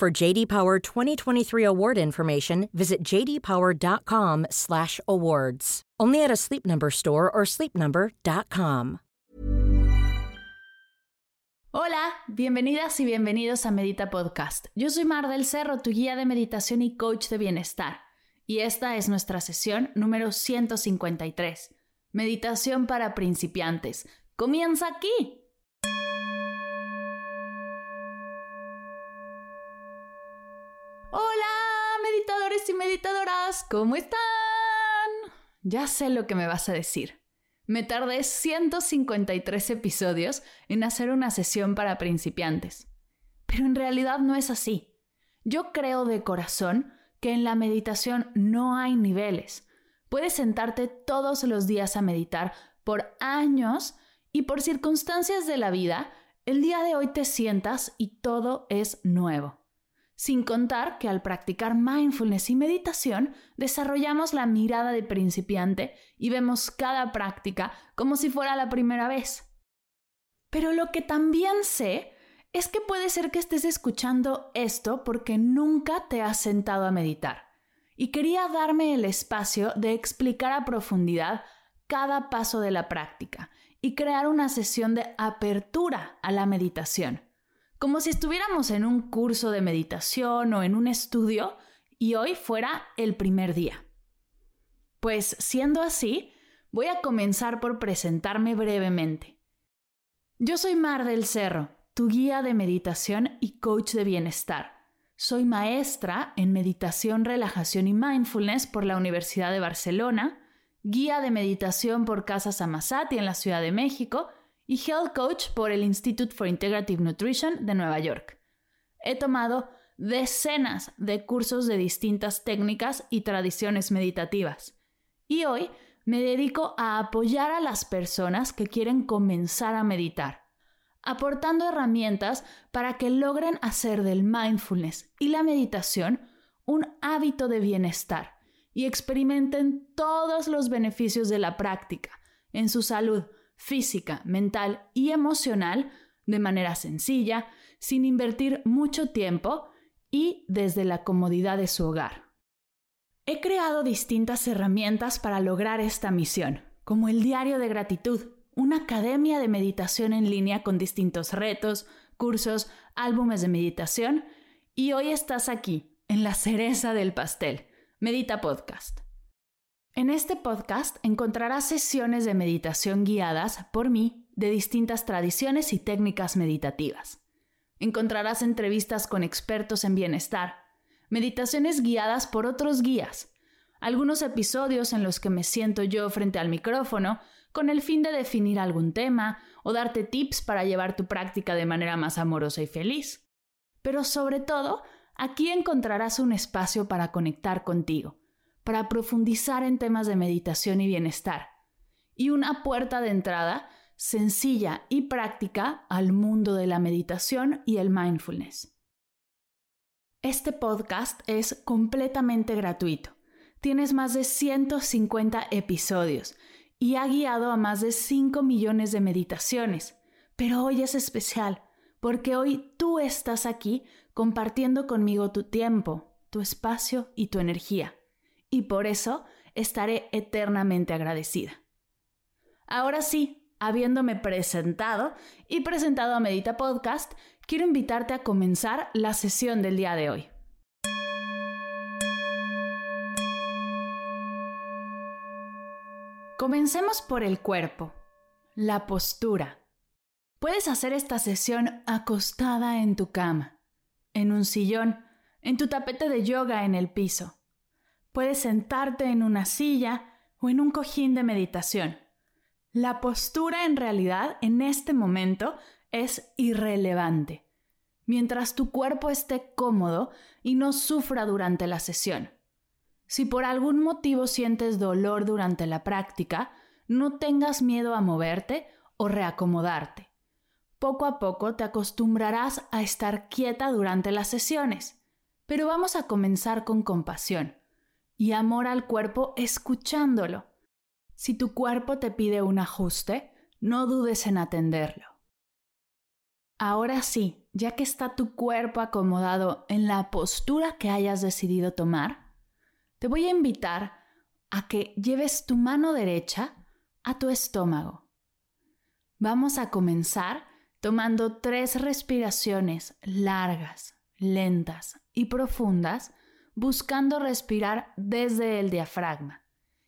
For JD Power 2023 award information, visit jdpower.com/awards. Only at a Sleep Number store or sleepnumber.com. Hola, bienvenidas y bienvenidos a Medita Podcast. Yo soy Mar del Cerro, tu guía de meditación y coach de bienestar. Y esta es nuestra sesión número 153. Meditación para principiantes. Comienza aquí. Hola, meditadores y meditadoras, ¿cómo están? Ya sé lo que me vas a decir. Me tardé 153 episodios en hacer una sesión para principiantes. Pero en realidad no es así. Yo creo de corazón que en la meditación no hay niveles. Puedes sentarte todos los días a meditar por años y por circunstancias de la vida, el día de hoy te sientas y todo es nuevo. Sin contar que al practicar mindfulness y meditación, desarrollamos la mirada de principiante y vemos cada práctica como si fuera la primera vez. Pero lo que también sé es que puede ser que estés escuchando esto porque nunca te has sentado a meditar. Y quería darme el espacio de explicar a profundidad cada paso de la práctica y crear una sesión de apertura a la meditación como si estuviéramos en un curso de meditación o en un estudio y hoy fuera el primer día. Pues siendo así, voy a comenzar por presentarme brevemente. Yo soy Mar del Cerro, tu guía de meditación y coach de bienestar. Soy maestra en meditación, relajación y mindfulness por la Universidad de Barcelona, guía de meditación por Casa Samasati en la Ciudad de México y Health Coach por el Institute for Integrative Nutrition de Nueva York. He tomado decenas de cursos de distintas técnicas y tradiciones meditativas. Y hoy me dedico a apoyar a las personas que quieren comenzar a meditar, aportando herramientas para que logren hacer del mindfulness y la meditación un hábito de bienestar y experimenten todos los beneficios de la práctica en su salud, física, mental y emocional de manera sencilla, sin invertir mucho tiempo y desde la comodidad de su hogar. He creado distintas herramientas para lograr esta misión, como el Diario de Gratitud, una academia de meditación en línea con distintos retos, cursos, álbumes de meditación, y hoy estás aquí, en la cereza del pastel, Medita Podcast. En este podcast encontrarás sesiones de meditación guiadas por mí de distintas tradiciones y técnicas meditativas. Encontrarás entrevistas con expertos en bienestar, meditaciones guiadas por otros guías, algunos episodios en los que me siento yo frente al micrófono con el fin de definir algún tema o darte tips para llevar tu práctica de manera más amorosa y feliz. Pero sobre todo, aquí encontrarás un espacio para conectar contigo para profundizar en temas de meditación y bienestar, y una puerta de entrada sencilla y práctica al mundo de la meditación y el mindfulness. Este podcast es completamente gratuito. Tienes más de 150 episodios y ha guiado a más de 5 millones de meditaciones. Pero hoy es especial porque hoy tú estás aquí compartiendo conmigo tu tiempo, tu espacio y tu energía y por eso estaré eternamente agradecida. Ahora sí, habiéndome presentado y presentado a Medita Podcast, quiero invitarte a comenzar la sesión del día de hoy. Comencemos por el cuerpo, la postura. Puedes hacer esta sesión acostada en tu cama, en un sillón, en tu tapete de yoga en el piso Puedes sentarte en una silla o en un cojín de meditación. La postura en realidad en este momento es irrelevante. mientras tu cuerpo esté cómodo y no sufra durante la sesión. Si por algún motivo sientes dolor durante la práctica, no tengas miedo a moverte o reacomodarte. Poco a poco te acostumbrarás a estar quieta durante las sesiones, pero vamos a comenzar con compasión y amor al cuerpo escuchándolo. Si tu cuerpo te pide un ajuste, no dudes en atenderlo. Ahora sí, ya que está tu cuerpo acomodado en la postura que hayas decidido tomar, te voy a invitar a que lleves tu mano derecha a tu estómago. Vamos a comenzar tomando tres respiraciones largas, lentas y profundas, buscando respirar desde el diafragma,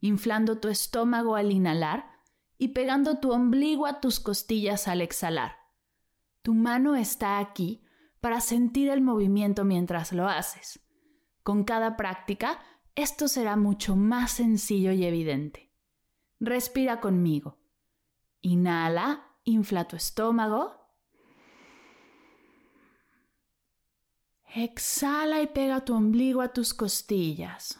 inflando tu estómago al inhalar y pegando tu ombligo a tus costillas al exhalar. Tu mano está aquí para sentir el movimiento mientras lo haces. Con cada práctica, esto será mucho más sencillo y evidente. Respira conmigo. Inhala, infla tu estómago. Exhala y pega tu ombligo a tus costillas.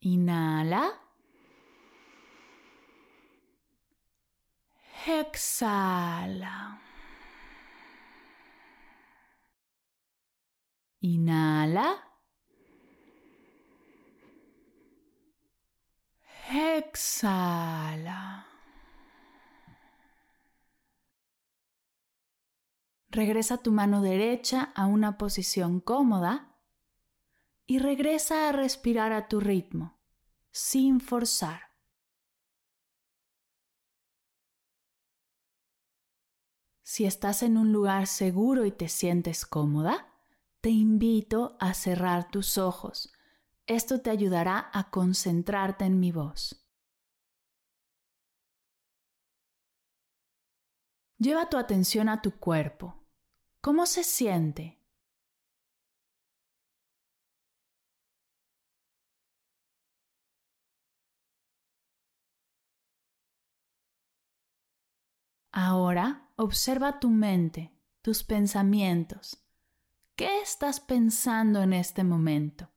Inhala. Exhala. Inhala. Exhala. Regresa tu mano derecha a una posición cómoda y regresa a respirar a tu ritmo, sin forzar. Si estás en un lugar seguro y te sientes cómoda, te invito a cerrar tus ojos. Esto te ayudará a concentrarte en mi voz. Lleva tu atención a tu cuerpo. ¿Cómo se siente? Ahora observa tu mente, tus pensamientos. ¿Qué estás pensando en este momento?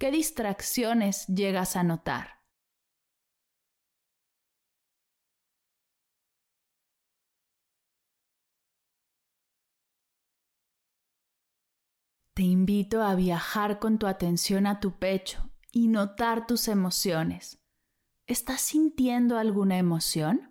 ¿Qué distracciones llegas a notar? Invito a viajar con tu atención a tu pecho y notar tus emociones. ¿Estás sintiendo alguna emoción?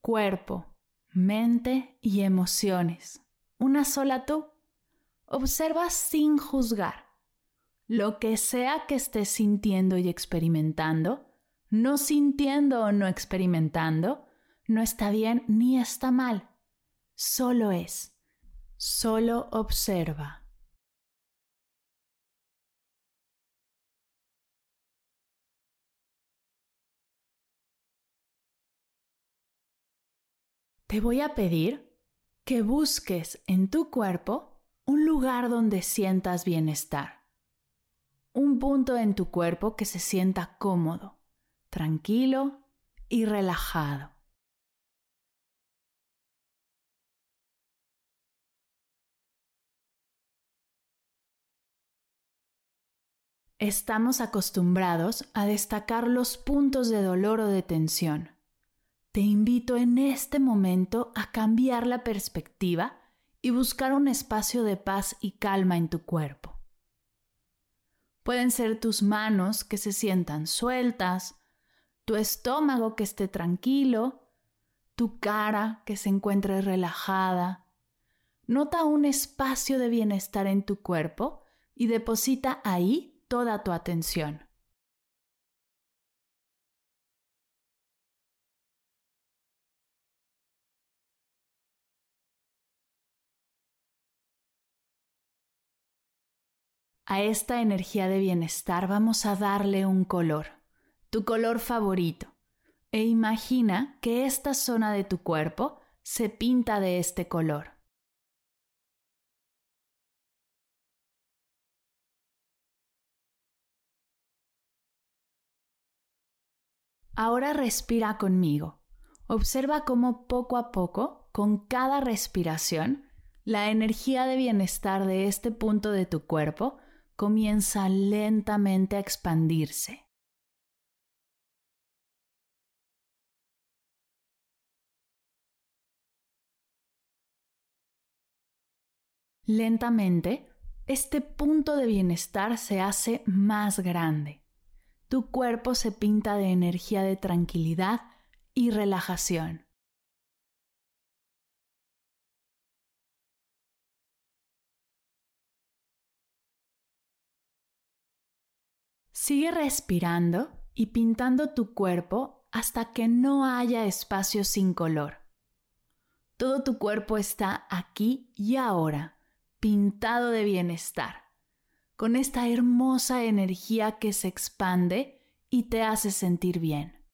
cuerpo, mente y emociones. Una sola tú. Observa sin juzgar. Lo que sea que estés sintiendo y experimentando, no sintiendo o no experimentando, no está bien ni está mal. Solo es. Solo observa. te voy a pedir que busques en tu cuerpo un lugar donde sientas bienestar. Un punto en tu cuerpo que se sienta cómodo, tranquilo y relajado. Estamos acostumbrados a destacar los puntos de dolor o de tensión te invito en este momento a cambiar la perspectiva y buscar un espacio de paz y calma en tu cuerpo. Pueden ser tus manos que se sientan sueltas, tu estómago que esté tranquilo, tu cara que se encuentre relajada. Nota un espacio de bienestar en tu cuerpo y deposita ahí toda tu atención. A esta energía de bienestar vamos a darle un color, tu color favorito, e imagina que esta zona de tu cuerpo se pinta de este color. Ahora respira conmigo. Observa cómo poco a poco, con cada respiración, la energía de bienestar de este punto de tu cuerpo comienza lentamente a expandirse. Lentamente, este punto de bienestar se hace más grande. Tu cuerpo se pinta de energía de tranquilidad y relajación. Sigue respirando y pintando tu cuerpo hasta que no haya espacio sin color. Todo tu cuerpo está aquí y ahora, pintado de bienestar, con esta hermosa energía que se expande y te hace sentir bien.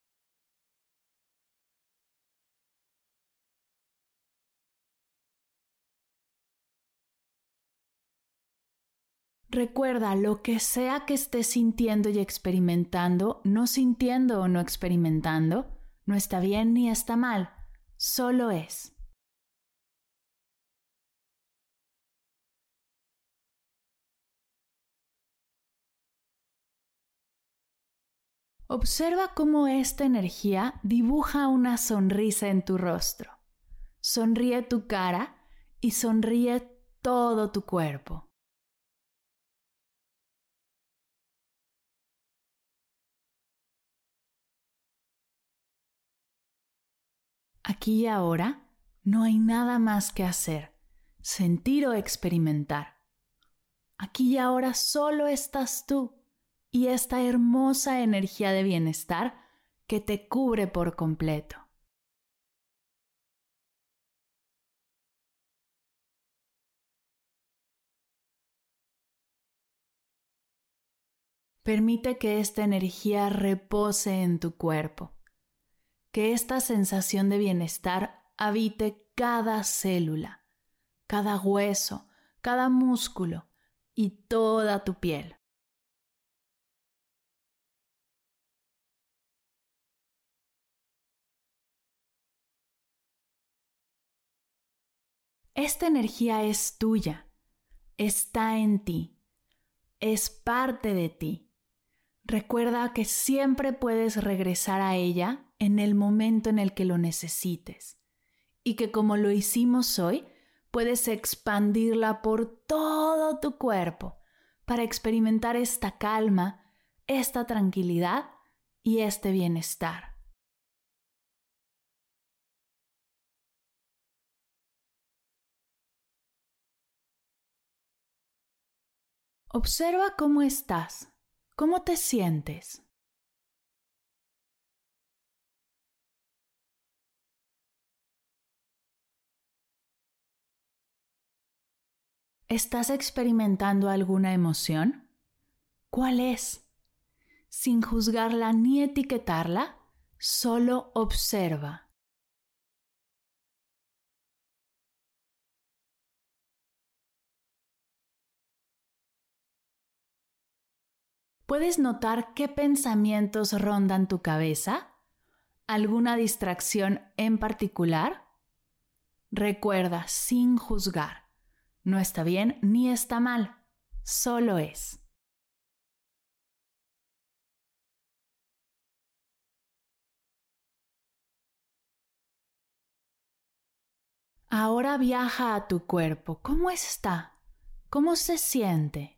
Recuerda lo que sea que estés sintiendo y experimentando, no sintiendo o no experimentando, no está bien ni está mal, solo es. Observa cómo esta energía dibuja una sonrisa en tu rostro. Sonríe tu cara y sonríe todo tu cuerpo. Aquí y ahora no hay nada más que hacer, sentir o experimentar. Aquí y ahora solo estás tú y esta hermosa energía de bienestar que te cubre por completo. Permite que esta energía repose en tu cuerpo que esta sensación de bienestar habite cada célula, cada hueso, cada músculo y toda tu piel. Esta energía es tuya, está en ti, es parte de ti. Recuerda que siempre puedes regresar a ella en el momento en el que lo necesites y que como lo hicimos hoy, puedes expandirla por todo tu cuerpo para experimentar esta calma, esta tranquilidad y este bienestar. Observa cómo estás, cómo te sientes. ¿Estás experimentando alguna emoción? ¿Cuál es? Sin juzgarla ni etiquetarla, solo observa. ¿Puedes notar qué pensamientos rondan tu cabeza? ¿Alguna distracción en particular? Recuerda, sin juzgar no está bien ni está mal, solo es. Ahora viaja a tu cuerpo. ¿Cómo está? ¿Cómo se siente?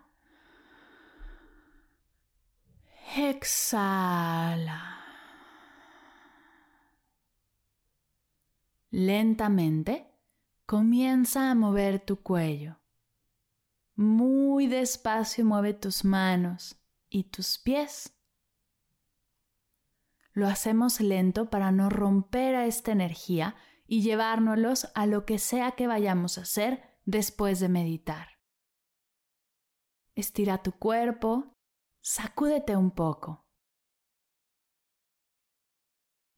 Exhala. Lentamente comienza a mover tu cuello. Muy despacio mueve tus manos y tus pies. Lo hacemos lento para no romper a esta energía y llevárnoslos a lo que sea que vayamos a hacer después de meditar. Estira tu cuerpo, sacúdete un poco.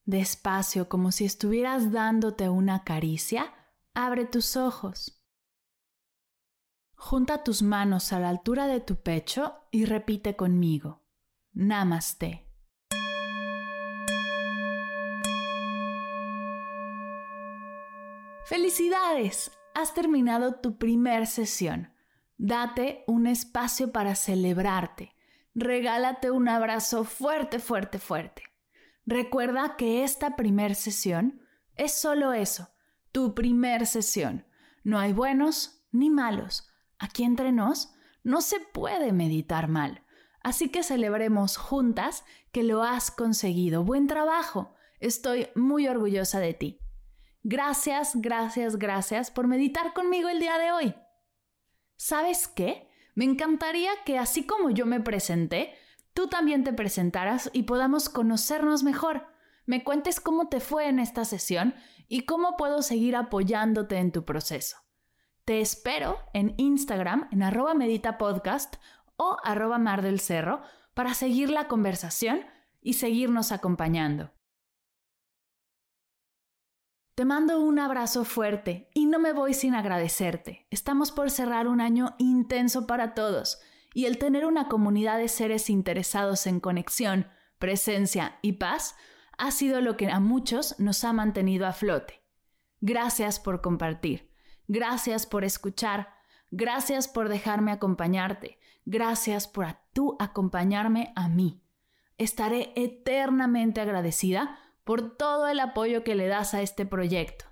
Despacio, como si estuvieras dándote una caricia, abre tus ojos. Junta tus manos a la altura de tu pecho y repite conmigo. Namaste. ¡Felicidades! Has terminado tu primer sesión. Date un espacio para celebrarte. Regálate un abrazo fuerte, fuerte, fuerte. Recuerda que esta primer sesión es solo eso, tu primer sesión. No hay buenos ni malos. Aquí entre nos no se puede meditar mal. Así que celebremos juntas que lo has conseguido. Buen trabajo. Estoy muy orgullosa de ti. Gracias, gracias, gracias por meditar conmigo el día de hoy. ¿Sabes qué? Me encantaría que así como yo me presenté, tú también te presentaras y podamos conocernos mejor. Me cuentes cómo te fue en esta sesión y cómo puedo seguir apoyándote en tu proceso. Te espero en Instagram en arroba meditapodcast o arroba mar del cerro para seguir la conversación y seguirnos acompañando. Te mando un abrazo fuerte y no me voy sin agradecerte. Estamos por cerrar un año intenso para todos y el tener una comunidad de seres interesados en conexión, presencia y paz ha sido lo que a muchos nos ha mantenido a flote. Gracias por compartir, gracias por escuchar, gracias por dejarme acompañarte, gracias por tú acompañarme a mí. Estaré eternamente agradecida por todo el apoyo que le das a este proyecto.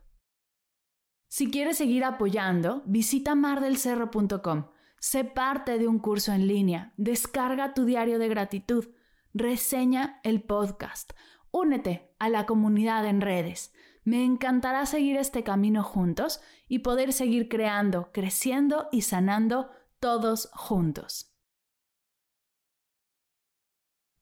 Si quieres seguir apoyando, visita mardelcerro.com. Sé parte de un curso en línea, descarga tu diario de gratitud, reseña el podcast, únete a la comunidad en redes. Me encantará seguir este camino juntos y poder seguir creando, creciendo y sanando todos juntos.